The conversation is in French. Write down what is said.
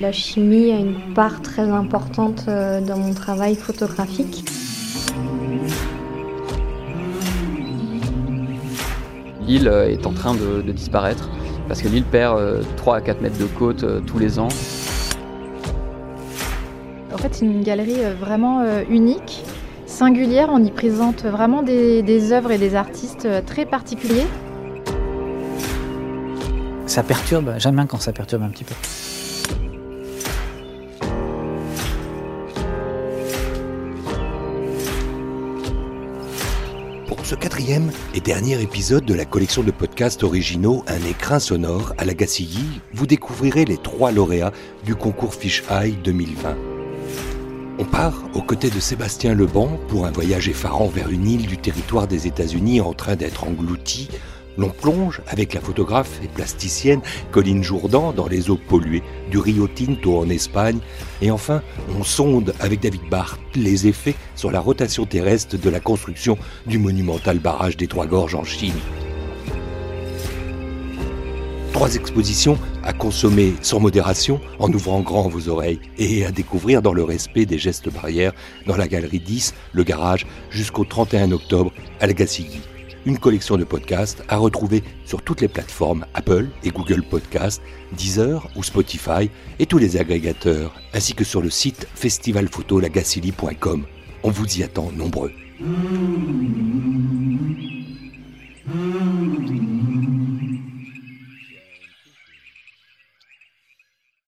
La chimie a une part très importante euh, dans mon travail photographique. L'île euh, est en train de, disparaître parce que l'île perd 3 euh, à 4 mètres de côte tous les ans. En fait, c'est une galerie vraiment unique, singulière. On y présente vraiment des, des œuvres et des artistes très particuliers. Ça perturbe, j'aime bien quand ça perturbe un petit peu. ce quatrième et dernier épisode de la collection de podcasts originaux Un écrin sonore à la Gacilly, vous découvrirez les trois lauréats du concours Fish Eye 2020. On part aux côtés de Sébastien Leban pour un voyage effarant vers une île du territoire des États-Unis en train d'être engloutie l'on plonge avec la photographe et plasticienne Colline Jourdan dans les eaux polluées du Rio Tinto en Espagne. Et enfin, on sonde avec David Barth les effets sur la rotation terrestre de la construction du monumental barrage des Trois Gorges en Chine. Trois expositions à consommer sans modération en ouvrant grand vos oreilles et à découvrir dans le respect des gestes barrières dans la galerie 10, le garage, jusqu'au 31 octobre à la une collection de podcasts à retrouver sur toutes les plateformes Apple et Google Podcasts, Deezer ou Spotify et tous les agrégateurs, ainsi que sur le site festivalphotolagacilly.com. On vous y attend nombreux.